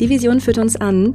Die Vision führt uns an,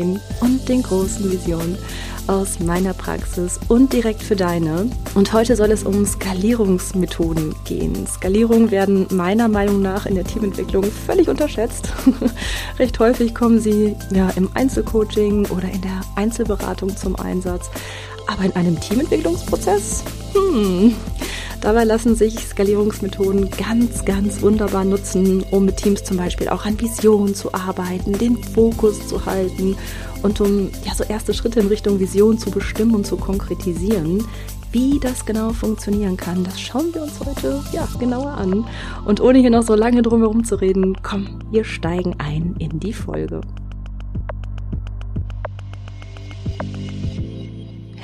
und den großen Visionen aus meiner Praxis und direkt für deine. Und heute soll es um Skalierungsmethoden gehen. Skalierungen werden meiner Meinung nach in der Teamentwicklung völlig unterschätzt. Recht häufig kommen sie ja im Einzelcoaching oder in der Einzelberatung zum Einsatz. Aber in einem Teamentwicklungsprozess? Hm, Dabei lassen sich Skalierungsmethoden ganz, ganz wunderbar nutzen, um mit Teams zum Beispiel auch an Visionen zu arbeiten, den Fokus zu halten und um ja so erste Schritte in Richtung Vision zu bestimmen und zu konkretisieren. Wie das genau funktionieren kann, das schauen wir uns heute ja genauer an. Und ohne hier noch so lange drum herum zu reden, komm, wir steigen ein in die Folge.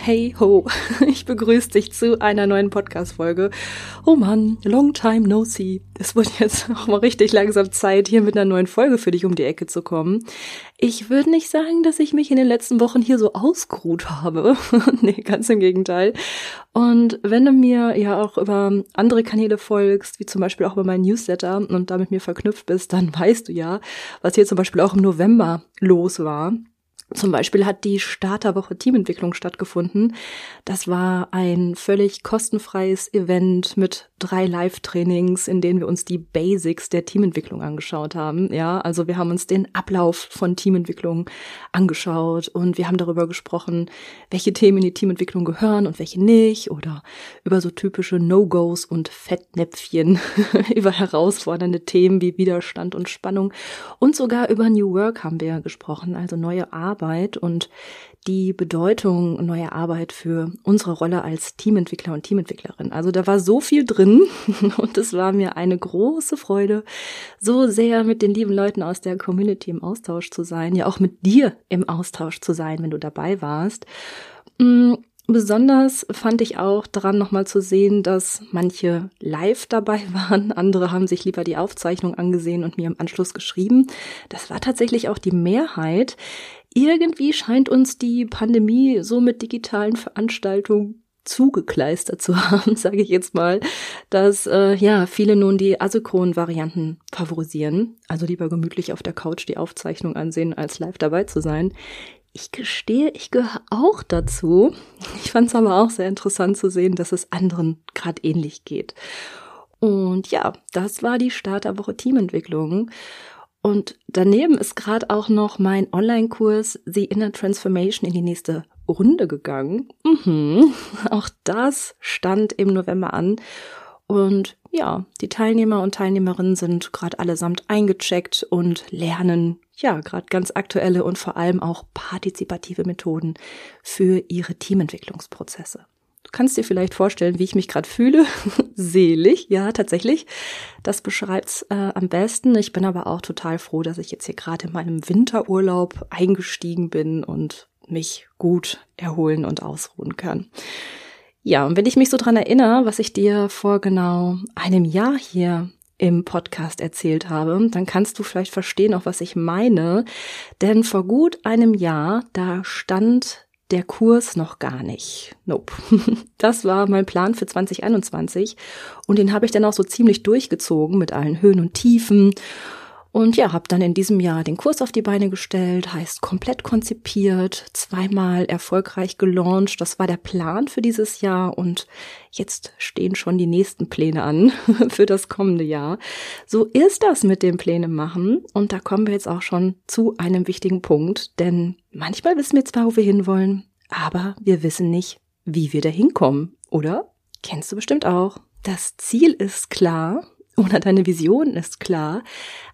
Hey ho, ich begrüße dich zu einer neuen Podcast-Folge. Oh Mann, long time no see. Es wird jetzt auch mal richtig langsam Zeit, hier mit einer neuen Folge für dich um die Ecke zu kommen. Ich würde nicht sagen, dass ich mich in den letzten Wochen hier so ausgeruht habe. nee, ganz im Gegenteil. Und wenn du mir ja auch über andere Kanäle folgst, wie zum Beispiel auch über meinen Newsletter und damit mir verknüpft bist, dann weißt du ja, was hier zum Beispiel auch im November los war. Zum Beispiel hat die Starterwoche Teamentwicklung stattgefunden. Das war ein völlig kostenfreies Event mit drei Live-Trainings, in denen wir uns die Basics der Teamentwicklung angeschaut haben. Ja, also wir haben uns den Ablauf von Teamentwicklung angeschaut und wir haben darüber gesprochen, welche Themen in die Teamentwicklung gehören und welche nicht oder über so typische No-Gos und Fettnäpfchen, über herausfordernde Themen wie Widerstand und Spannung und sogar über New Work haben wir gesprochen, also neue Arbeit Arbeit und die Bedeutung neuer Arbeit für unsere Rolle als Teamentwickler und Teamentwicklerin. Also da war so viel drin und es war mir eine große Freude, so sehr mit den lieben Leuten aus der Community im Austausch zu sein, ja auch mit dir im Austausch zu sein, wenn du dabei warst. Mm, besonders fand ich auch daran nochmal zu sehen, dass manche live dabei waren, andere haben sich lieber die Aufzeichnung angesehen und mir im Anschluss geschrieben. Das war tatsächlich auch die Mehrheit irgendwie scheint uns die Pandemie so mit digitalen Veranstaltungen zugekleistert zu haben, sage ich jetzt mal, dass äh, ja viele nun die asynchronen Varianten favorisieren, also lieber gemütlich auf der Couch die Aufzeichnung ansehen, als live dabei zu sein. Ich gestehe, ich gehöre auch dazu. Ich fand es aber auch sehr interessant zu sehen, dass es anderen gerade ähnlich geht. Und ja, das war die Starterwoche Teamentwicklung. Und daneben ist gerade auch noch mein Online-Kurs The Inner Transformation in die nächste Runde gegangen. Mhm. Auch das stand im November an. Und ja, die Teilnehmer und Teilnehmerinnen sind gerade allesamt eingecheckt und lernen ja gerade ganz aktuelle und vor allem auch partizipative Methoden für ihre Teamentwicklungsprozesse. Du kannst dir vielleicht vorstellen, wie ich mich gerade fühle. Selig, ja, tatsächlich. Das beschreibt's äh, am besten. Ich bin aber auch total froh, dass ich jetzt hier gerade in meinem Winterurlaub eingestiegen bin und mich gut erholen und ausruhen kann. Ja, und wenn ich mich so dran erinnere, was ich dir vor genau einem Jahr hier im Podcast erzählt habe, dann kannst du vielleicht verstehen, auch was ich meine. Denn vor gut einem Jahr, da stand der Kurs noch gar nicht. Nope. Das war mein Plan für 2021 und den habe ich dann auch so ziemlich durchgezogen mit allen Höhen und Tiefen und ja, habe dann in diesem Jahr den Kurs auf die Beine gestellt, heißt komplett konzipiert, zweimal erfolgreich gelauncht. Das war der Plan für dieses Jahr und jetzt stehen schon die nächsten Pläne an für das kommende Jahr. So ist das mit dem Pläne machen und da kommen wir jetzt auch schon zu einem wichtigen Punkt, denn manchmal wissen wir zwar, wo wir hinwollen, aber wir wissen nicht, wie wir da hinkommen, oder? Kennst du bestimmt auch. Das Ziel ist klar, oder deine Vision ist klar,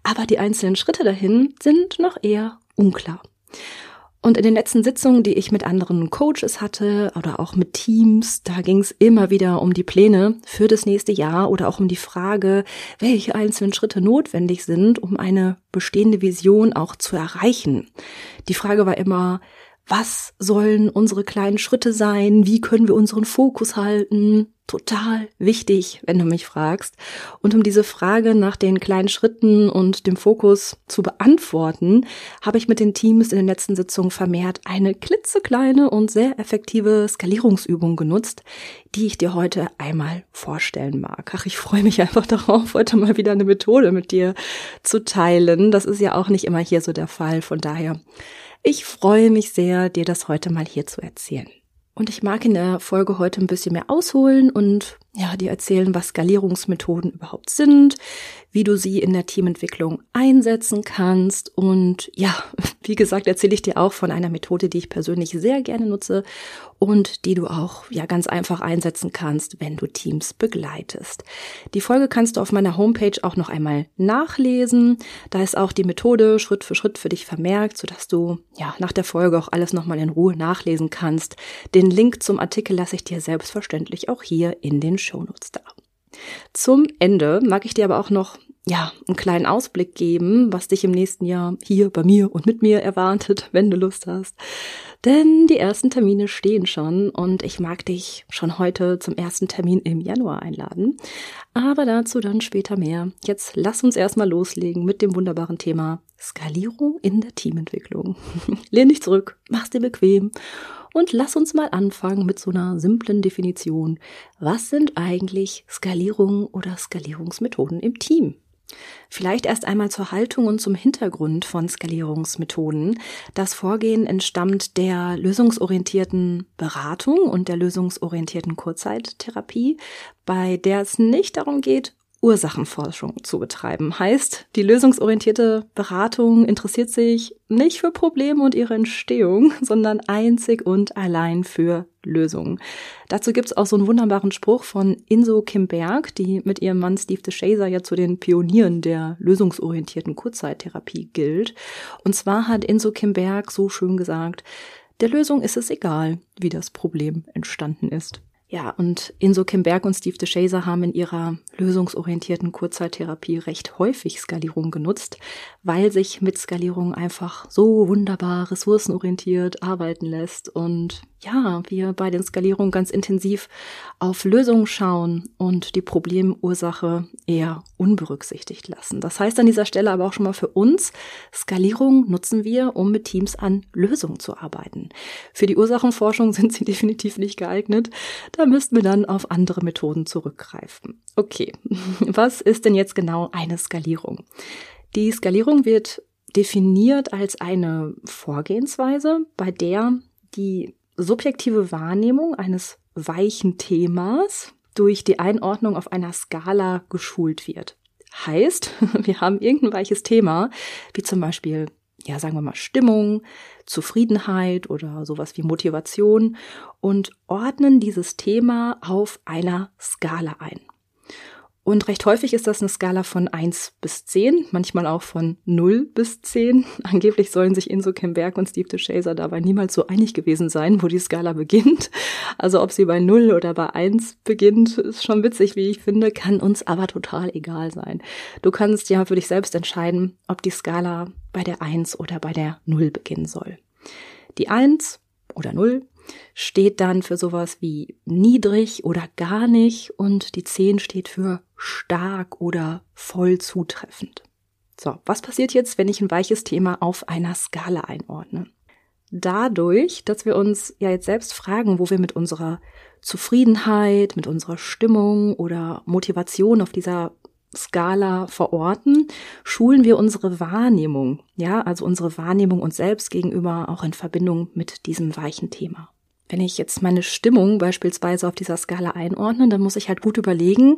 aber die einzelnen Schritte dahin sind noch eher unklar. Und in den letzten Sitzungen, die ich mit anderen Coaches hatte oder auch mit Teams, da ging es immer wieder um die Pläne für das nächste Jahr oder auch um die Frage, welche einzelnen Schritte notwendig sind, um eine bestehende Vision auch zu erreichen. Die Frage war immer, was sollen unsere kleinen Schritte sein? Wie können wir unseren Fokus halten? Total wichtig, wenn du mich fragst. Und um diese Frage nach den kleinen Schritten und dem Fokus zu beantworten, habe ich mit den Teams in den letzten Sitzungen vermehrt eine klitzekleine und sehr effektive Skalierungsübung genutzt, die ich dir heute einmal vorstellen mag. Ach, ich freue mich einfach darauf, heute mal wieder eine Methode mit dir zu teilen. Das ist ja auch nicht immer hier so der Fall. Von daher ich freue mich sehr, dir das heute mal hier zu erzählen. Und ich mag in der Folge heute ein bisschen mehr ausholen und ja, dir erzählen, was Skalierungsmethoden überhaupt sind, wie du sie in der Teamentwicklung einsetzen kannst. Und ja, wie gesagt, erzähle ich dir auch von einer Methode, die ich persönlich sehr gerne nutze und die du auch ja ganz einfach einsetzen kannst, wenn du Teams begleitest. Die Folge kannst du auf meiner Homepage auch noch einmal nachlesen. Da ist auch die Methode Schritt für Schritt für dich vermerkt, sodass du ja nach der Folge auch alles nochmal in Ruhe nachlesen kannst. Den Link zum Artikel lasse ich dir selbstverständlich auch hier in den Shownotes da. Zum Ende mag ich dir aber auch noch ja, einen kleinen Ausblick geben, was dich im nächsten Jahr hier bei mir und mit mir erwartet, wenn du Lust hast. Denn die ersten Termine stehen schon und ich mag dich schon heute zum ersten Termin im Januar einladen. Aber dazu dann später mehr. Jetzt lass uns erstmal loslegen mit dem wunderbaren Thema Skalierung in der Teamentwicklung. Lehn dich zurück, mach's dir bequem und lass uns mal anfangen mit so einer simplen Definition. Was sind eigentlich Skalierungen oder Skalierungsmethoden im Team? Vielleicht erst einmal zur Haltung und zum Hintergrund von Skalierungsmethoden. Das Vorgehen entstammt der lösungsorientierten Beratung und der lösungsorientierten Kurzzeittherapie, bei der es nicht darum geht, Ursachenforschung zu betreiben. Heißt, die lösungsorientierte Beratung interessiert sich nicht für Probleme und ihre Entstehung, sondern einzig und allein für Lösungen. Dazu gibt's auch so einen wunderbaren Spruch von Inso Kimberg, die mit ihrem Mann Steve DeShazer ja zu den Pionieren der lösungsorientierten Kurzzeittherapie gilt. Und zwar hat Inso Kimberg so schön gesagt, der Lösung ist es egal, wie das Problem entstanden ist. Ja, und Inso Kimberg und Steve DeShazer haben in ihrer lösungsorientierten Kurzzeittherapie recht häufig Skalierung genutzt, weil sich mit Skalierung einfach so wunderbar ressourcenorientiert arbeiten lässt und ja, wir bei den Skalierungen ganz intensiv auf Lösungen schauen und die Problemursache eher unberücksichtigt lassen. Das heißt an dieser Stelle aber auch schon mal für uns, Skalierung nutzen wir, um mit Teams an Lösungen zu arbeiten. Für die Ursachenforschung sind sie definitiv nicht geeignet. Da müssten wir dann auf andere Methoden zurückgreifen. Okay, was ist denn jetzt genau eine Skalierung? Die Skalierung wird definiert als eine Vorgehensweise, bei der die subjektive Wahrnehmung eines weichen Themas durch die Einordnung auf einer Skala geschult wird. Heißt, wir haben irgendein weiches Thema, wie zum Beispiel, ja, sagen wir mal, Stimmung, Zufriedenheit oder sowas wie Motivation und ordnen dieses Thema auf einer Skala ein. Und recht häufig ist das eine Skala von 1 bis 10, manchmal auch von 0 bis 10. Angeblich sollen sich Inso Kemberg und Steve DeShazer dabei niemals so einig gewesen sein, wo die Skala beginnt. Also ob sie bei 0 oder bei 1 beginnt, ist schon witzig, wie ich finde, kann uns aber total egal sein. Du kannst ja für dich selbst entscheiden, ob die Skala bei der 1 oder bei der 0 beginnen soll. Die 1 oder 0 steht dann für sowas wie niedrig oder gar nicht und die 10 steht für stark oder voll zutreffend. So, was passiert jetzt, wenn ich ein weiches Thema auf einer Skala einordne? Dadurch, dass wir uns ja jetzt selbst fragen, wo wir mit unserer Zufriedenheit, mit unserer Stimmung oder Motivation auf dieser Skala verorten, schulen wir unsere Wahrnehmung, ja, also unsere Wahrnehmung uns selbst gegenüber auch in Verbindung mit diesem weichen Thema. Wenn ich jetzt meine Stimmung beispielsweise auf dieser Skala einordne, dann muss ich halt gut überlegen,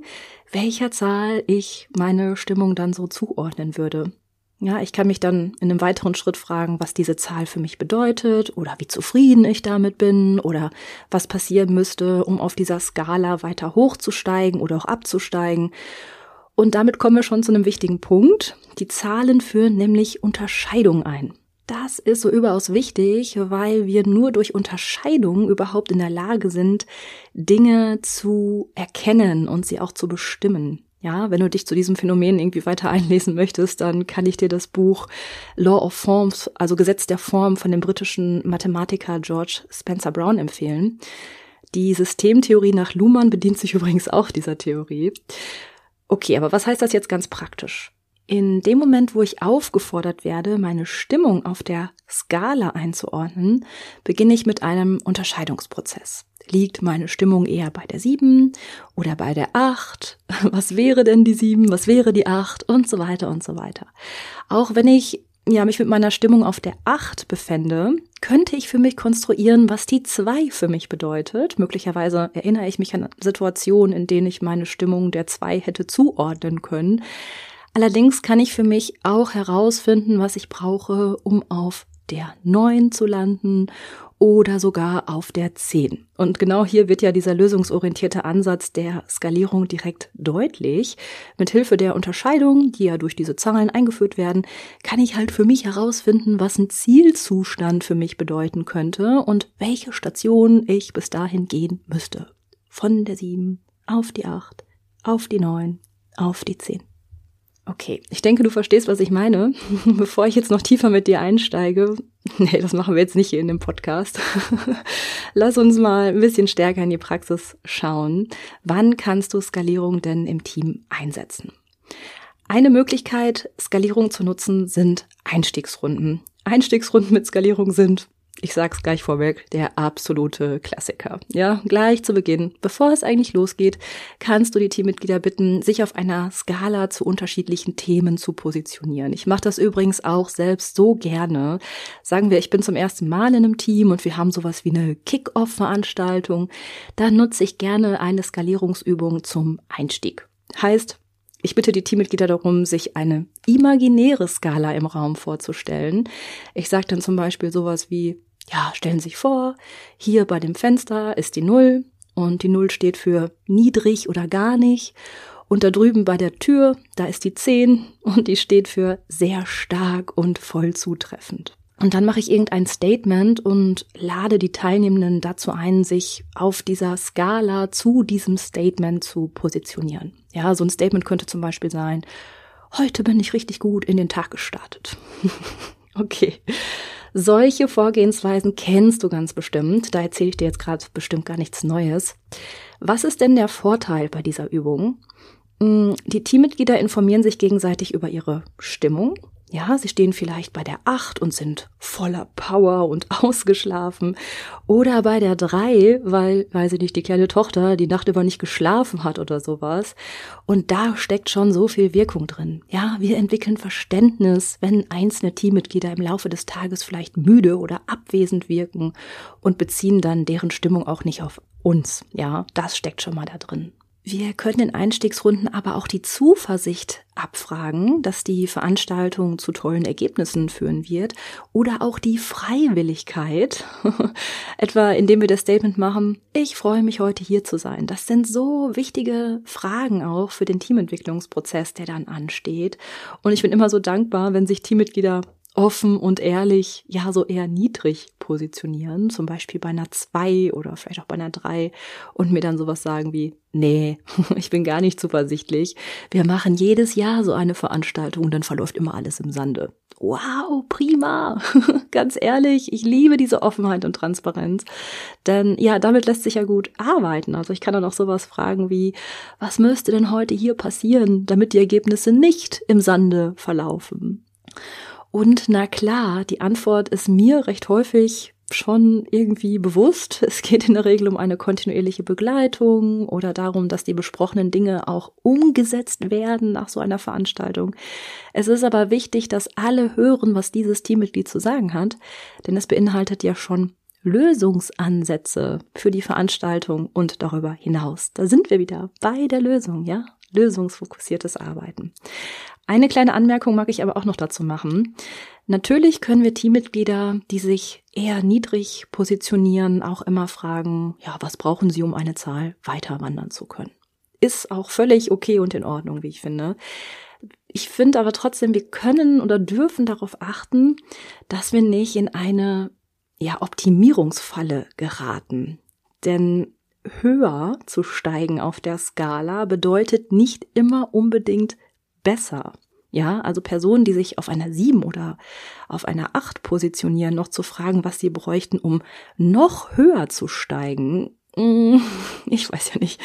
welcher Zahl ich meine Stimmung dann so zuordnen würde. Ja, ich kann mich dann in einem weiteren Schritt fragen, was diese Zahl für mich bedeutet oder wie zufrieden ich damit bin oder was passieren müsste, um auf dieser Skala weiter hochzusteigen oder auch abzusteigen. Und damit kommen wir schon zu einem wichtigen Punkt. Die Zahlen führen nämlich Unterscheidung ein. Das ist so überaus wichtig, weil wir nur durch Unterscheidung überhaupt in der Lage sind, Dinge zu erkennen und sie auch zu bestimmen. Ja, wenn du dich zu diesem Phänomen irgendwie weiter einlesen möchtest, dann kann ich dir das Buch Law of Forms, also Gesetz der Form von dem britischen Mathematiker George Spencer Brown empfehlen. Die Systemtheorie nach Luhmann bedient sich übrigens auch dieser Theorie. Okay, aber was heißt das jetzt ganz praktisch? In dem Moment, wo ich aufgefordert werde, meine Stimmung auf der Skala einzuordnen, beginne ich mit einem Unterscheidungsprozess. Liegt meine Stimmung eher bei der 7 oder bei der 8? Was wäre denn die 7? Was wäre die 8? Und so weiter und so weiter. Auch wenn ich ja, mich mit meiner Stimmung auf der 8 befände, könnte ich für mich konstruieren, was die 2 für mich bedeutet. Möglicherweise erinnere ich mich an Situationen, in denen ich meine Stimmung der 2 hätte zuordnen können. Allerdings kann ich für mich auch herausfinden, was ich brauche, um auf der 9 zu landen oder sogar auf der 10. Und genau hier wird ja dieser lösungsorientierte Ansatz der Skalierung direkt deutlich. Mit Hilfe der Unterscheidung, die ja durch diese Zahlen eingeführt werden, kann ich halt für mich herausfinden, was ein Zielzustand für mich bedeuten könnte und welche Station ich bis dahin gehen müsste. Von der 7 auf die 8, auf die 9, auf die 10. Okay, ich denke, du verstehst, was ich meine. Bevor ich jetzt noch tiefer mit dir einsteige, nee, das machen wir jetzt nicht hier in dem Podcast. Lass uns mal ein bisschen stärker in die Praxis schauen. Wann kannst du Skalierung denn im Team einsetzen? Eine Möglichkeit, Skalierung zu nutzen, sind Einstiegsrunden. Einstiegsrunden mit Skalierung sind ich sag's gleich vorweg, der absolute Klassiker. Ja, gleich zu Beginn, bevor es eigentlich losgeht, kannst du die Teammitglieder bitten, sich auf einer Skala zu unterschiedlichen Themen zu positionieren. Ich mache das übrigens auch selbst so gerne. Sagen wir, ich bin zum ersten Mal in einem Team und wir haben sowas wie eine Kick-Off-Veranstaltung, dann nutze ich gerne eine Skalierungsübung zum Einstieg. Heißt, ich bitte die Teammitglieder darum, sich eine imaginäre Skala im Raum vorzustellen. Ich sage dann zum Beispiel sowas wie, ja, stellen Sie sich vor, hier bei dem Fenster ist die Null und die Null steht für niedrig oder gar nicht. Und da drüben bei der Tür, da ist die 10 und die steht für sehr stark und voll zutreffend. Und dann mache ich irgendein Statement und lade die Teilnehmenden dazu ein, sich auf dieser Skala zu diesem Statement zu positionieren. Ja, so ein Statement könnte zum Beispiel sein, heute bin ich richtig gut in den Tag gestartet. okay. Solche Vorgehensweisen kennst du ganz bestimmt. Da erzähle ich dir jetzt gerade bestimmt gar nichts Neues. Was ist denn der Vorteil bei dieser Übung? Hm, die Teammitglieder informieren sich gegenseitig über ihre Stimmung ja, sie stehen vielleicht bei der acht und sind voller Power und ausgeschlafen. Oder bei der drei, weil, weil sie nicht die kleine Tochter die Nacht über nicht geschlafen hat oder sowas. Und da steckt schon so viel Wirkung drin. Ja, wir entwickeln Verständnis, wenn einzelne Teammitglieder im Laufe des Tages vielleicht müde oder abwesend wirken und beziehen dann deren Stimmung auch nicht auf uns. Ja, das steckt schon mal da drin. Wir können in Einstiegsrunden aber auch die Zuversicht abfragen, dass die Veranstaltung zu tollen Ergebnissen führen wird oder auch die Freiwilligkeit, etwa indem wir das Statement machen, ich freue mich heute hier zu sein. Das sind so wichtige Fragen auch für den Teamentwicklungsprozess, der dann ansteht. Und ich bin immer so dankbar, wenn sich Teammitglieder offen und ehrlich, ja, so eher niedrig positionieren, zum Beispiel bei einer zwei oder vielleicht auch bei einer drei und mir dann sowas sagen wie, nee, ich bin gar nicht zuversichtlich. Wir machen jedes Jahr so eine Veranstaltung und dann verläuft immer alles im Sande. Wow, prima. Ganz ehrlich, ich liebe diese Offenheit und Transparenz. Denn ja, damit lässt sich ja gut arbeiten. Also ich kann dann auch sowas fragen wie, was müsste denn heute hier passieren, damit die Ergebnisse nicht im Sande verlaufen? Und na klar, die Antwort ist mir recht häufig schon irgendwie bewusst. Es geht in der Regel um eine kontinuierliche Begleitung oder darum, dass die besprochenen Dinge auch umgesetzt werden nach so einer Veranstaltung. Es ist aber wichtig, dass alle hören, was dieses Teammitglied zu sagen hat, denn es beinhaltet ja schon Lösungsansätze für die Veranstaltung und darüber hinaus. Da sind wir wieder bei der Lösung, ja? Lösungsfokussiertes Arbeiten. Eine kleine Anmerkung mag ich aber auch noch dazu machen. Natürlich können wir Teammitglieder, die sich eher niedrig positionieren, auch immer fragen, ja, was brauchen sie, um eine Zahl weiter wandern zu können? Ist auch völlig okay und in Ordnung, wie ich finde. Ich finde aber trotzdem, wir können oder dürfen darauf achten, dass wir nicht in eine ja, Optimierungsfalle geraten. Denn höher zu steigen auf der Skala bedeutet nicht immer unbedingt besser. Ja, also Personen, die sich auf einer 7 oder auf einer 8 positionieren, noch zu fragen, was sie bräuchten, um noch höher zu steigen. Mm, ich weiß ja nicht.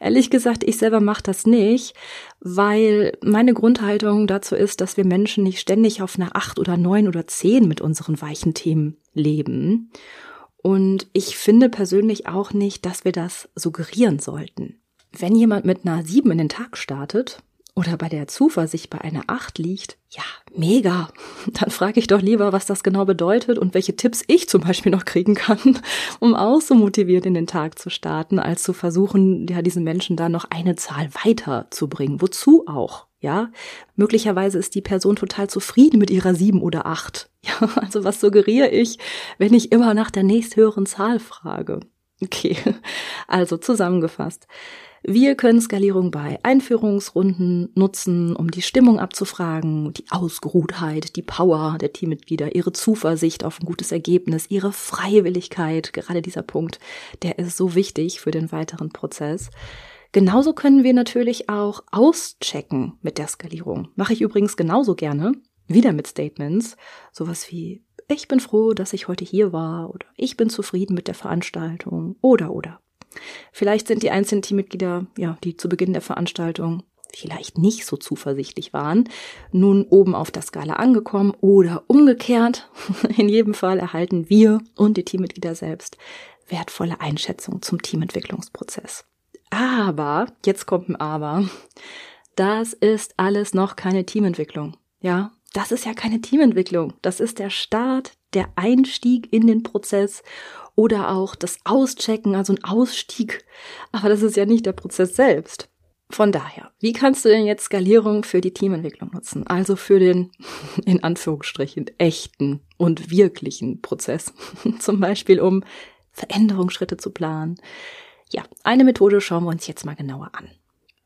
Ehrlich gesagt, ich selber mache das nicht, weil meine Grundhaltung dazu ist, dass wir Menschen nicht ständig auf einer 8 oder 9 oder 10 mit unseren weichen Themen leben. Und ich finde persönlich auch nicht, dass wir das suggerieren sollten. Wenn jemand mit einer 7 in den Tag startet, oder bei der Zuversicht bei einer Acht liegt, ja, mega. Dann frage ich doch lieber, was das genau bedeutet und welche Tipps ich zum Beispiel noch kriegen kann, um auch so motiviert in den Tag zu starten, als zu versuchen, ja, diesen Menschen da noch eine Zahl weiterzubringen. Wozu auch? Ja, möglicherweise ist die Person total zufrieden mit ihrer sieben oder acht. Ja, also was suggeriere ich, wenn ich immer nach der nächsthöheren Zahl frage? Okay, also zusammengefasst. Wir können Skalierung bei Einführungsrunden nutzen, um die Stimmung abzufragen, die Ausgeruhtheit, die Power der Teammitglieder, ihre Zuversicht auf ein gutes Ergebnis, ihre Freiwilligkeit. Gerade dieser Punkt, der ist so wichtig für den weiteren Prozess. Genauso können wir natürlich auch auschecken mit der Skalierung. Mache ich übrigens genauso gerne. Wieder mit Statements. Sowas wie, ich bin froh, dass ich heute hier war oder ich bin zufrieden mit der Veranstaltung oder oder. Vielleicht sind die einzelnen Teammitglieder, ja, die zu Beginn der Veranstaltung vielleicht nicht so zuversichtlich waren, nun oben auf der Skala angekommen oder umgekehrt. In jedem Fall erhalten wir und die Teammitglieder selbst wertvolle Einschätzung zum Teamentwicklungsprozess. Aber, jetzt kommt ein Aber, das ist alles noch keine Teamentwicklung. Ja, das ist ja keine Teamentwicklung. Das ist der Start, der Einstieg in den Prozess oder auch das Auschecken, also ein Ausstieg. Aber das ist ja nicht der Prozess selbst. Von daher, wie kannst du denn jetzt Skalierung für die Teamentwicklung nutzen? Also für den, in Anführungsstrichen, echten und wirklichen Prozess. Zum Beispiel, um Veränderungsschritte zu planen. Ja, eine Methode schauen wir uns jetzt mal genauer an.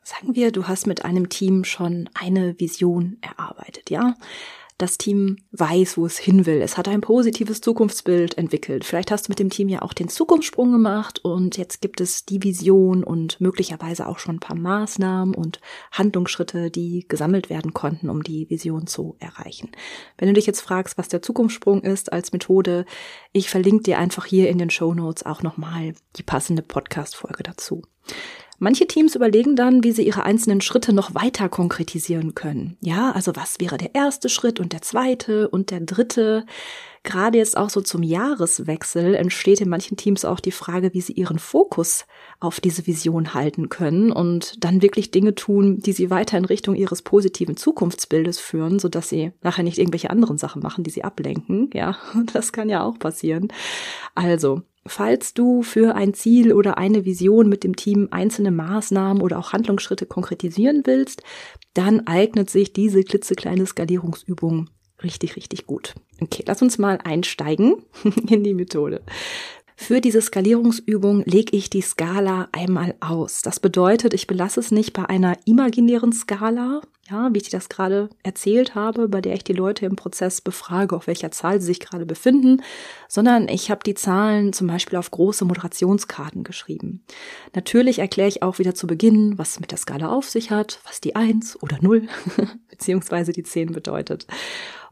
Sagen wir, du hast mit einem Team schon eine Vision erarbeitet, ja? Das Team weiß, wo es hin will. Es hat ein positives Zukunftsbild entwickelt. Vielleicht hast du mit dem Team ja auch den Zukunftssprung gemacht und jetzt gibt es die Vision und möglicherweise auch schon ein paar Maßnahmen und Handlungsschritte, die gesammelt werden konnten, um die Vision zu erreichen. Wenn du dich jetzt fragst, was der Zukunftssprung ist als Methode, ich verlinke dir einfach hier in den Show Notes auch nochmal die passende Podcast-Folge dazu. Manche Teams überlegen dann, wie sie ihre einzelnen Schritte noch weiter konkretisieren können. Ja, also was wäre der erste Schritt und der zweite und der dritte? Gerade jetzt auch so zum Jahreswechsel entsteht in manchen Teams auch die Frage, wie sie ihren Fokus auf diese Vision halten können und dann wirklich Dinge tun, die sie weiter in Richtung ihres positiven Zukunftsbildes führen, sodass sie nachher nicht irgendwelche anderen Sachen machen, die sie ablenken. Ja, das kann ja auch passieren. Also, Falls du für ein Ziel oder eine Vision mit dem Team einzelne Maßnahmen oder auch Handlungsschritte konkretisieren willst, dann eignet sich diese klitzekleine Skalierungsübung richtig, richtig gut. Okay, lass uns mal einsteigen in die Methode. Für diese Skalierungsübung lege ich die Skala einmal aus. Das bedeutet, ich belasse es nicht bei einer imaginären Skala, ja, wie ich dir das gerade erzählt habe, bei der ich die Leute im Prozess befrage, auf welcher Zahl sie sich gerade befinden, sondern ich habe die Zahlen zum Beispiel auf große Moderationskarten geschrieben. Natürlich erkläre ich auch wieder zu Beginn, was mit der Skala auf sich hat, was die 1 oder 0 beziehungsweise die 10 bedeutet.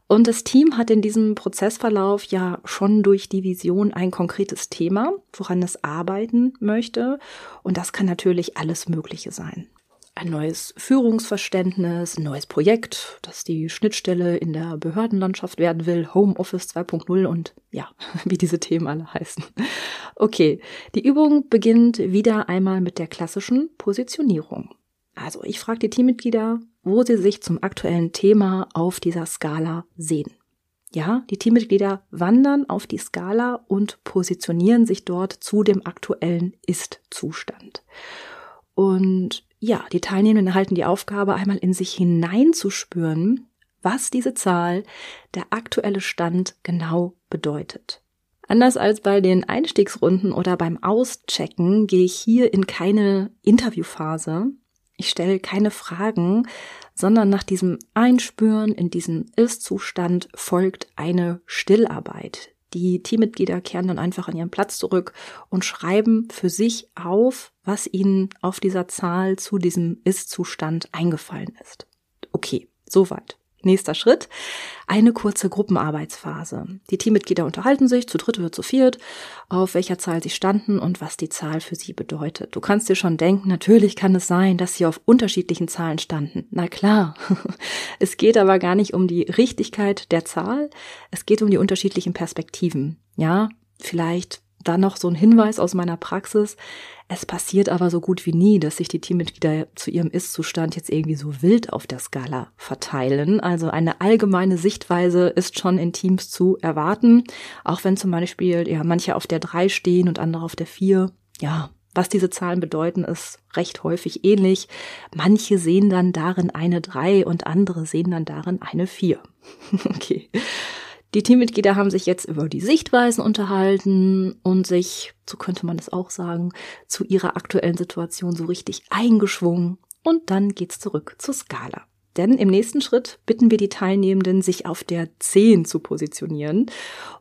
Und das Team hat in diesem Prozessverlauf ja schon durch die Vision ein konkretes Thema, woran es arbeiten möchte. Und das kann natürlich alles Mögliche sein. Ein neues Führungsverständnis, ein neues Projekt, das die Schnittstelle in der Behördenlandschaft werden will, Homeoffice 2.0 und ja, wie diese Themen alle heißen. Okay, die Übung beginnt wieder einmal mit der klassischen Positionierung. Also ich frage die Teammitglieder, wo sie sich zum aktuellen Thema auf dieser Skala sehen. Ja, die Teammitglieder wandern auf die Skala und positionieren sich dort zu dem aktuellen Ist-Zustand. Und ja, die Teilnehmenden erhalten die Aufgabe, einmal in sich hineinzuspüren, was diese Zahl, der aktuelle Stand genau bedeutet. Anders als bei den Einstiegsrunden oder beim Auschecken gehe ich hier in keine Interviewphase, Ich stelle keine Fragen, sondern nach diesem Einspüren in diesen Ist-Zustand folgt eine Stillarbeit. Die Teammitglieder kehren dann einfach an ihren Platz zurück und schreiben für sich auf, was ihnen auf dieser Zahl zu diesem Ist-Zustand eingefallen ist. Okay, soweit. Nächster Schritt, eine kurze Gruppenarbeitsphase. Die Teammitglieder unterhalten sich zu dritt oder zu viert, auf welcher Zahl sie standen und was die Zahl für sie bedeutet. Du kannst dir schon denken, natürlich kann es sein, dass sie auf unterschiedlichen Zahlen standen. Na klar. Es geht aber gar nicht um die Richtigkeit der Zahl, es geht um die unterschiedlichen Perspektiven. Ja, vielleicht dann noch so ein Hinweis aus meiner Praxis. Es passiert aber so gut wie nie, dass sich die Teammitglieder zu ihrem Ist-Zustand jetzt irgendwie so wild auf der Skala verteilen. Also eine allgemeine Sichtweise ist schon in Teams zu erwarten, auch wenn zum Beispiel ja manche auf der drei stehen und andere auf der vier. Ja, was diese Zahlen bedeuten, ist recht häufig ähnlich. Manche sehen dann darin eine drei und andere sehen dann darin eine vier. okay. Die Teammitglieder haben sich jetzt über die Sichtweisen unterhalten und sich, so könnte man es auch sagen, zu ihrer aktuellen Situation so richtig eingeschwungen. Und dann geht's zurück zur Skala. Denn im nächsten Schritt bitten wir die Teilnehmenden, sich auf der 10 zu positionieren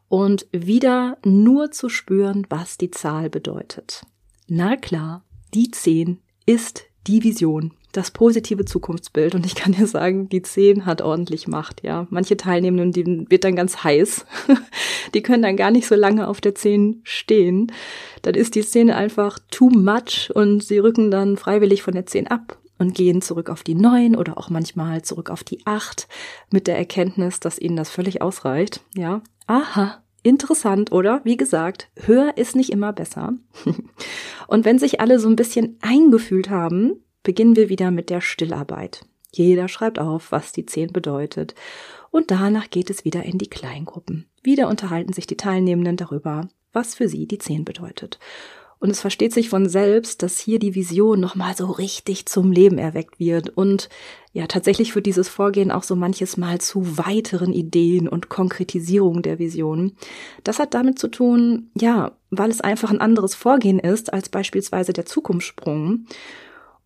und wieder nur zu spüren, was die Zahl bedeutet. Na klar, die 10 ist die Vision, das positive Zukunftsbild. Und ich kann dir sagen, die 10 hat ordentlich Macht, ja. Manche Teilnehmenden, die wird dann ganz heiß. die können dann gar nicht so lange auf der 10 stehen. Dann ist die Szene einfach too much und sie rücken dann freiwillig von der 10 ab und gehen zurück auf die 9 oder auch manchmal zurück auf die 8 mit der Erkenntnis, dass ihnen das völlig ausreicht, ja. Aha, Interessant, oder? Wie gesagt, höher ist nicht immer besser. Und wenn sich alle so ein bisschen eingefühlt haben, beginnen wir wieder mit der Stillarbeit. Jeder schreibt auf, was die 10 bedeutet. Und danach geht es wieder in die Kleingruppen. Wieder unterhalten sich die Teilnehmenden darüber, was für sie die 10 bedeutet. Und es versteht sich von selbst, dass hier die Vision nochmal so richtig zum Leben erweckt wird. Und ja, tatsächlich führt dieses Vorgehen auch so manches Mal zu weiteren Ideen und Konkretisierungen der Vision. Das hat damit zu tun, ja, weil es einfach ein anderes Vorgehen ist als beispielsweise der Zukunftssprung.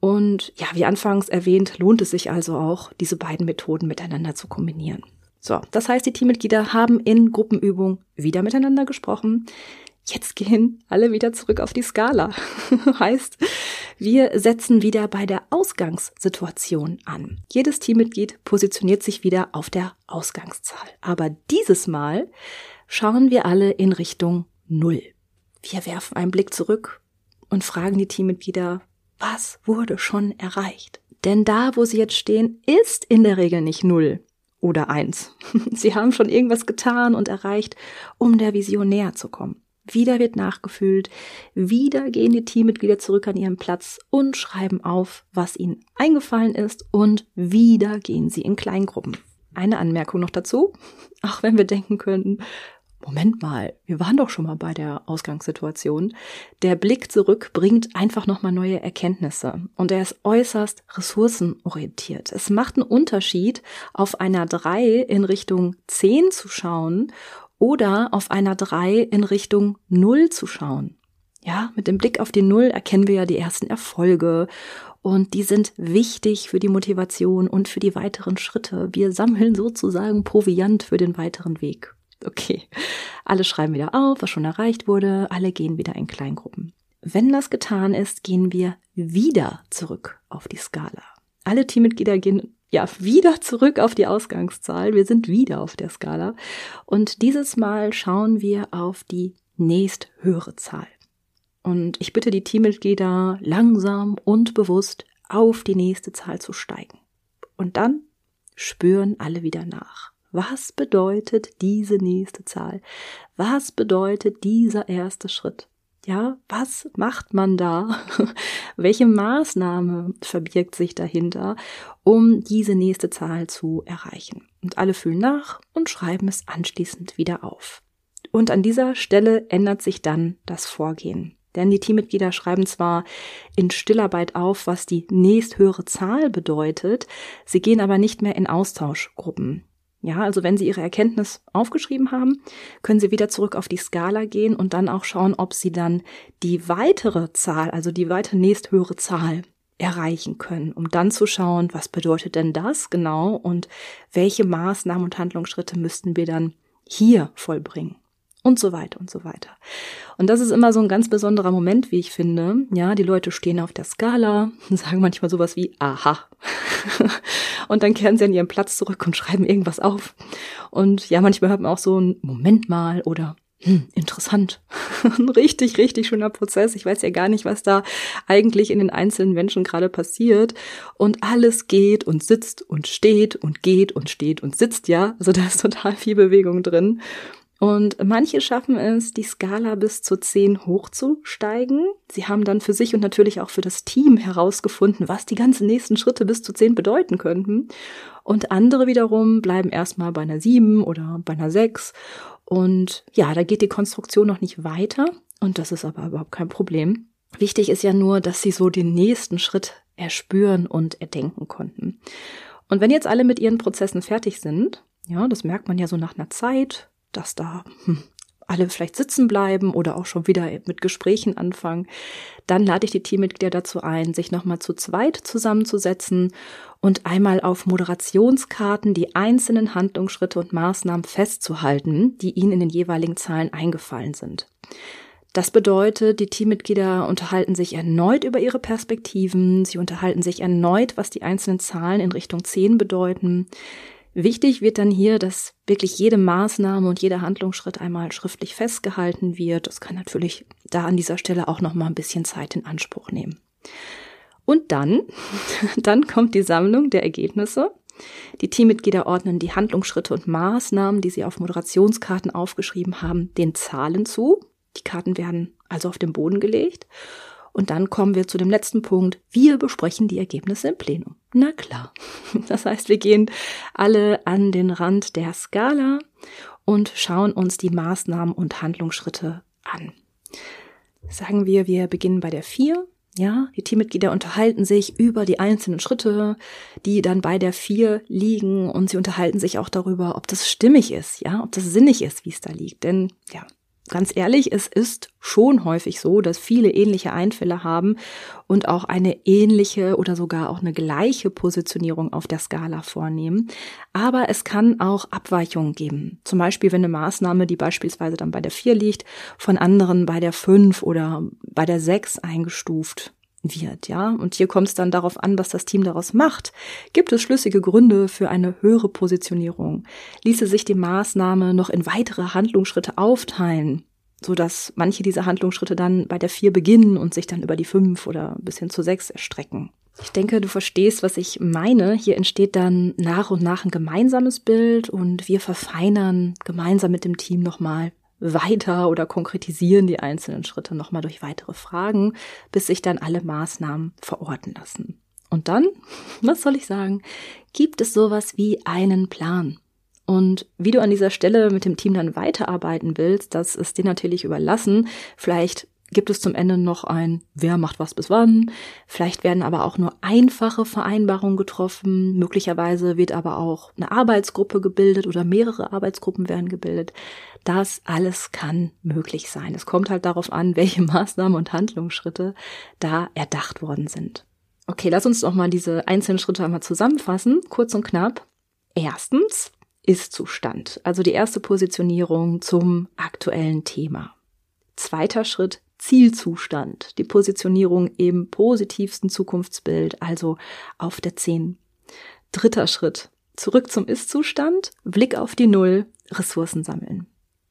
Und ja, wie anfangs erwähnt, lohnt es sich also auch, diese beiden Methoden miteinander zu kombinieren. So, das heißt, die Teammitglieder haben in Gruppenübung wieder miteinander gesprochen. Jetzt gehen alle wieder zurück auf die Skala. heißt, wir setzen wieder bei der Ausgangssituation an. Jedes Teammitglied positioniert sich wieder auf der Ausgangszahl. Aber dieses Mal schauen wir alle in Richtung Null. Wir werfen einen Blick zurück und fragen die Teammitglieder, was wurde schon erreicht? Denn da, wo sie jetzt stehen, ist in der Regel nicht null oder eins. Sie haben schon irgendwas getan und erreicht, um der Vision näher zu kommen. Wieder wird nachgefühlt, wieder gehen die Teammitglieder zurück an ihren Platz und schreiben auf, was ihnen eingefallen ist und wieder gehen sie in Kleingruppen. Eine Anmerkung noch dazu, auch wenn wir denken könnten, Moment mal, wir waren doch schon mal bei der Ausgangssituation. Der Blick zurück bringt einfach nochmal neue Erkenntnisse und er ist äußerst ressourcenorientiert. Es macht einen Unterschied, auf einer 3 in Richtung 10 zu schauen oder auf einer 3 in Richtung 0 zu schauen. Ja, mit dem Blick auf die Null erkennen wir ja die ersten Erfolge und die sind wichtig für die Motivation und für die weiteren Schritte. Wir sammeln sozusagen Proviant für den weiteren Weg. Okay, alle schreiben wieder auf, was schon erreicht wurde, alle gehen wieder in Kleingruppen. Wenn das getan ist, gehen wir wieder zurück auf die Skala. Alle Teammitglieder gehen ja wieder zurück auf die Ausgangszahl. Wir sind wieder auf der Skala. Und dieses Mal schauen wir auf die nächsthöhere Zahl. Und ich bitte die Teammitglieder langsam und bewusst auf die nächste Zahl zu steigen. Und dann spüren alle wieder nach. Was bedeutet diese nächste Zahl? Was bedeutet dieser erste Schritt? Ja, was macht man da? Welche Maßnahme verbirgt sich dahinter, um diese nächste Zahl zu erreichen? Und alle fühlen nach und schreiben es anschließend wieder auf. Und an dieser Stelle ändert sich dann das Vorgehen. Denn die Teammitglieder schreiben zwar in Stillarbeit auf, was die nächsthöhere Zahl bedeutet, sie gehen aber nicht mehr in Austauschgruppen. Ja, also wenn Sie Ihre Erkenntnis aufgeschrieben haben, können Sie wieder zurück auf die Skala gehen und dann auch schauen, ob Sie dann die weitere Zahl, also die weiter nächsthöhere Zahl erreichen können, um dann zu schauen, was bedeutet denn das genau und welche Maßnahmen und Handlungsschritte müssten wir dann hier vollbringen und so weiter und so weiter. Und das ist immer so ein ganz besonderer Moment, wie ich finde. Ja, die Leute stehen auf der Skala und sagen manchmal sowas wie aha. und dann kehren sie an ihren Platz zurück und schreiben irgendwas auf. Und ja, manchmal hört man auch so ein Moment mal oder hm, interessant. Ein richtig, richtig schöner Prozess. Ich weiß ja gar nicht, was da eigentlich in den einzelnen Menschen gerade passiert. Und alles geht und sitzt und steht und geht und steht und sitzt, ja. Also da ist total viel Bewegung drin. Und manche schaffen es, die Skala bis zu 10 hochzusteigen. Sie haben dann für sich und natürlich auch für das Team herausgefunden, was die ganzen nächsten Schritte bis zu 10 bedeuten könnten. Und andere wiederum bleiben erstmal bei einer 7 oder bei einer 6 und ja, da geht die Konstruktion noch nicht weiter und das ist aber überhaupt kein Problem. Wichtig ist ja nur, dass sie so den nächsten Schritt erspüren und erdenken konnten. Und wenn jetzt alle mit ihren Prozessen fertig sind, ja, das merkt man ja so nach einer Zeit, dass da hm, alle vielleicht sitzen bleiben oder auch schon wieder mit Gesprächen anfangen, dann lade ich die Teammitglieder dazu ein, sich nochmal zu zweit zusammenzusetzen und einmal auf Moderationskarten die einzelnen Handlungsschritte und Maßnahmen festzuhalten, die ihnen in den jeweiligen Zahlen eingefallen sind. Das bedeutet, die Teammitglieder unterhalten sich erneut über ihre Perspektiven, sie unterhalten sich erneut, was die einzelnen Zahlen in Richtung 10 bedeuten. Wichtig wird dann hier, dass wirklich jede Maßnahme und jeder Handlungsschritt einmal schriftlich festgehalten wird. Das kann natürlich da an dieser Stelle auch noch mal ein bisschen Zeit in Anspruch nehmen. Und dann, dann kommt die Sammlung der Ergebnisse. Die Teammitglieder ordnen die Handlungsschritte und Maßnahmen, die sie auf Moderationskarten aufgeschrieben haben, den Zahlen zu. Die Karten werden also auf den Boden gelegt. Und dann kommen wir zu dem letzten Punkt. Wir besprechen die Ergebnisse im Plenum. Na klar. Das heißt, wir gehen alle an den Rand der Skala und schauen uns die Maßnahmen und Handlungsschritte an. Sagen wir, wir beginnen bei der 4. Ja, die Teammitglieder unterhalten sich über die einzelnen Schritte, die dann bei der 4 liegen und sie unterhalten sich auch darüber, ob das stimmig ist, ja, ob das sinnig ist, wie es da liegt. Denn ja, ganz ehrlich, es ist schon häufig so, dass viele ähnliche Einfälle haben und auch eine ähnliche oder sogar auch eine gleiche Positionierung auf der Skala vornehmen. Aber es kann auch Abweichungen geben. Zum Beispiel, wenn eine Maßnahme, die beispielsweise dann bei der 4 liegt, von anderen bei der 5 oder bei der 6 eingestuft wird, ja. Und hier kommt es dann darauf an, was das Team daraus macht. Gibt es schlüssige Gründe für eine höhere Positionierung? Ließe sich die Maßnahme noch in weitere Handlungsschritte aufteilen? so dass manche dieser Handlungsschritte dann bei der vier beginnen und sich dann über die fünf oder bis hin zu sechs erstrecken. Ich denke, du verstehst, was ich meine. Hier entsteht dann nach und nach ein gemeinsames Bild und wir verfeinern gemeinsam mit dem Team nochmal weiter oder konkretisieren die einzelnen Schritte nochmal durch weitere Fragen, bis sich dann alle Maßnahmen verorten lassen. Und dann, was soll ich sagen, gibt es sowas wie einen Plan. Und wie du an dieser Stelle mit dem Team dann weiterarbeiten willst, das ist dir natürlich überlassen. Vielleicht gibt es zum Ende noch ein, wer macht was bis wann. Vielleicht werden aber auch nur einfache Vereinbarungen getroffen. Möglicherweise wird aber auch eine Arbeitsgruppe gebildet oder mehrere Arbeitsgruppen werden gebildet. Das alles kann möglich sein. Es kommt halt darauf an, welche Maßnahmen und Handlungsschritte da erdacht worden sind. Okay, lass uns noch mal diese einzelnen Schritte einmal zusammenfassen, kurz und knapp. Erstens, ist-Zustand, also die erste Positionierung zum aktuellen Thema. Zweiter Schritt Zielzustand, die Positionierung im positivsten Zukunftsbild, also auf der 10. Dritter Schritt zurück zum Ist-Zustand, Blick auf die Null, Ressourcen sammeln.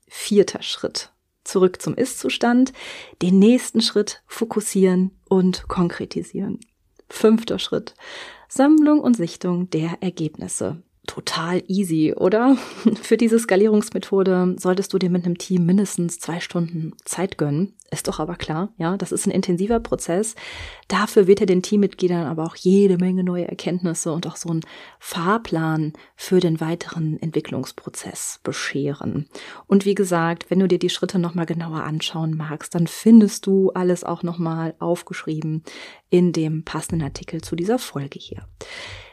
Vierter Schritt zurück zum Ist-Zustand, den nächsten Schritt fokussieren und konkretisieren. Fünfter Schritt Sammlung und Sichtung der Ergebnisse total easy, oder? Für diese Skalierungsmethode solltest du dir mit einem Team mindestens zwei Stunden Zeit gönnen. Ist doch aber klar, ja, das ist ein intensiver Prozess. Dafür wird er den Teammitgliedern aber auch jede Menge neue Erkenntnisse und auch so einen Fahrplan für den weiteren Entwicklungsprozess bescheren. Und wie gesagt, wenn du dir die Schritte nochmal genauer anschauen magst, dann findest du alles auch nochmal aufgeschrieben in dem passenden Artikel zu dieser Folge hier.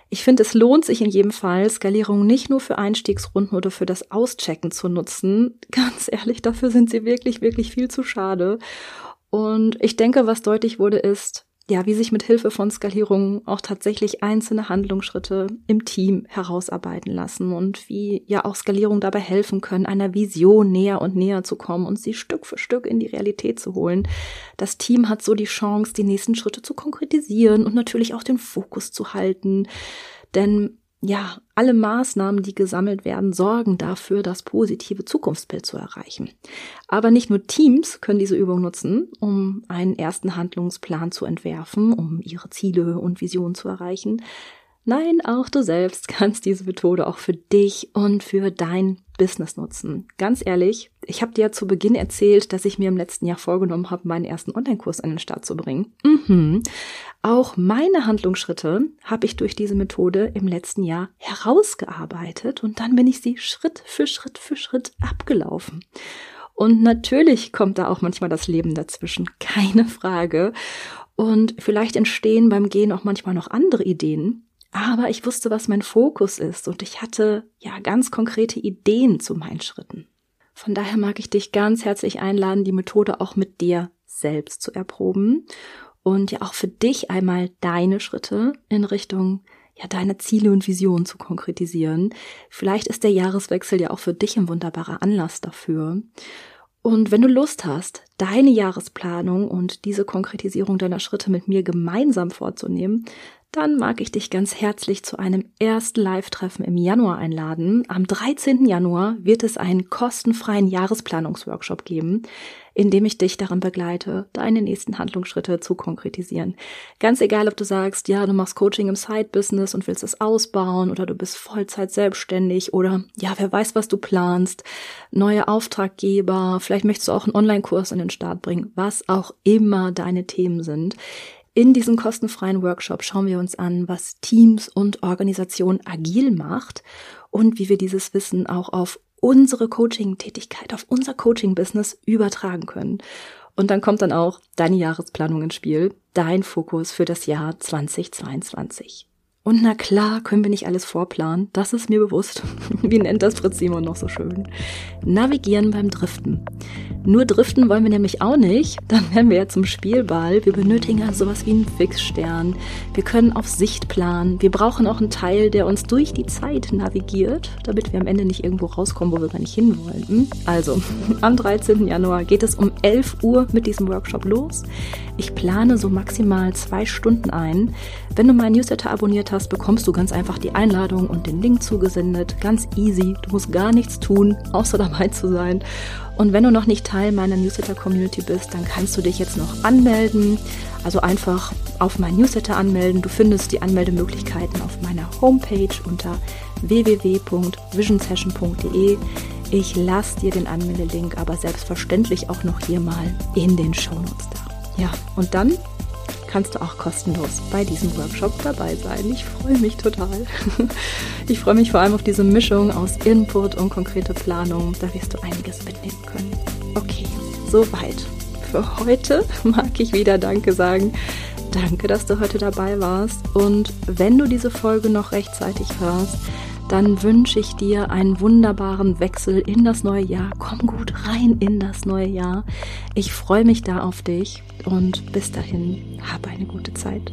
Ich finde, es lohnt sich in jedem Fall, Skalierung nicht nur für Einstiegsrunden oder für das Auschecken zu nutzen. Ganz ehrlich, dafür sind sie wirklich, wirklich viel zu schade. Und ich denke, was deutlich wurde, ist, ja, wie sich mit Hilfe von Skalierung auch tatsächlich einzelne Handlungsschritte im Team herausarbeiten lassen und wie ja auch Skalierung dabei helfen können, einer Vision näher und näher zu kommen und sie Stück für Stück in die Realität zu holen. Das Team hat so die Chance, die nächsten Schritte zu konkretisieren und natürlich auch den Fokus zu halten. Denn ja, alle Maßnahmen, die gesammelt werden, sorgen dafür, das positive Zukunftsbild zu erreichen. Aber nicht nur Teams können diese Übung nutzen, um einen ersten Handlungsplan zu entwerfen, um ihre Ziele und Visionen zu erreichen. Nein, auch du selbst kannst diese Methode auch für dich und für dein Business nutzen. Ganz ehrlich, ich habe dir ja zu Beginn erzählt, dass ich mir im letzten Jahr vorgenommen habe, meinen ersten Online-Kurs an den Start zu bringen. Mhm. Auch meine Handlungsschritte habe ich durch diese Methode im letzten Jahr herausgearbeitet und dann bin ich sie Schritt für Schritt für Schritt abgelaufen. Und natürlich kommt da auch manchmal das Leben dazwischen, keine Frage. Und vielleicht entstehen beim Gehen auch manchmal noch andere Ideen, aber ich wusste, was mein Fokus ist und ich hatte ja ganz konkrete Ideen zu meinen Schritten. Von daher mag ich dich ganz herzlich einladen, die Methode auch mit dir selbst zu erproben und ja auch für dich einmal deine Schritte in Richtung ja deine Ziele und Visionen zu konkretisieren. Vielleicht ist der Jahreswechsel ja auch für dich ein wunderbarer Anlass dafür. Und wenn du Lust hast, deine Jahresplanung und diese Konkretisierung deiner Schritte mit mir gemeinsam vorzunehmen, dann mag ich dich ganz herzlich zu einem ersten Live-Treffen im Januar einladen. Am 13. Januar wird es einen kostenfreien Jahresplanungsworkshop geben, in dem ich dich daran begleite, deine nächsten Handlungsschritte zu konkretisieren. Ganz egal, ob du sagst, ja, du machst Coaching im Side-Business und willst es ausbauen oder du bist Vollzeit selbstständig oder ja, wer weiß, was du planst, neue Auftraggeber, vielleicht möchtest du auch einen Online-Kurs in den Start bringen, was auch immer deine Themen sind. In diesem kostenfreien Workshop schauen wir uns an, was Teams und Organisationen agil macht und wie wir dieses Wissen auch auf unsere Coaching-Tätigkeit, auf unser Coaching-Business übertragen können. Und dann kommt dann auch deine Jahresplanung ins Spiel, dein Fokus für das Jahr 2022. Und na klar, können wir nicht alles vorplanen, das ist mir bewusst. Wie nennt das Fritz Simon noch so schön? Navigieren beim Driften. Nur driften wollen wir nämlich auch nicht, dann werden wir ja zum Spielball. Wir benötigen also sowas wie einen Fixstern. Wir können auf Sicht planen. Wir brauchen auch einen Teil, der uns durch die Zeit navigiert, damit wir am Ende nicht irgendwo rauskommen, wo wir gar nicht hinwollen. Also, am 13. Januar geht es um 11 Uhr mit diesem Workshop los. Ich plane so maximal zwei Stunden ein. Wenn du meinen Newsletter abonniert hast, bekommst du ganz einfach die Einladung und den Link zugesendet. Ganz easy. Du musst gar nichts tun, außer dabei zu sein. Und wenn du noch nicht Teil meiner Newsletter-Community bist, dann kannst du dich jetzt noch anmelden. Also einfach auf mein Newsletter anmelden. Du findest die Anmeldemöglichkeiten auf meiner Homepage unter www.visionsession.de. Ich lasse dir den Anmeldelink aber selbstverständlich auch noch hier mal in den Shownotes da. Ja, und dann kannst du auch kostenlos bei diesem Workshop dabei sein. Ich freue mich total. Ich freue mich vor allem auf diese Mischung aus Input und konkrete Planung. Da wirst du einiges mitnehmen können. Okay, soweit. Für heute mag ich wieder Danke sagen. Danke, dass du heute dabei warst. Und wenn du diese Folge noch rechtzeitig hörst, dann wünsche ich dir einen wunderbaren Wechsel in das neue Jahr. Komm gut rein in das neue Jahr. Ich freue mich da auf dich und bis dahin, hab eine gute Zeit.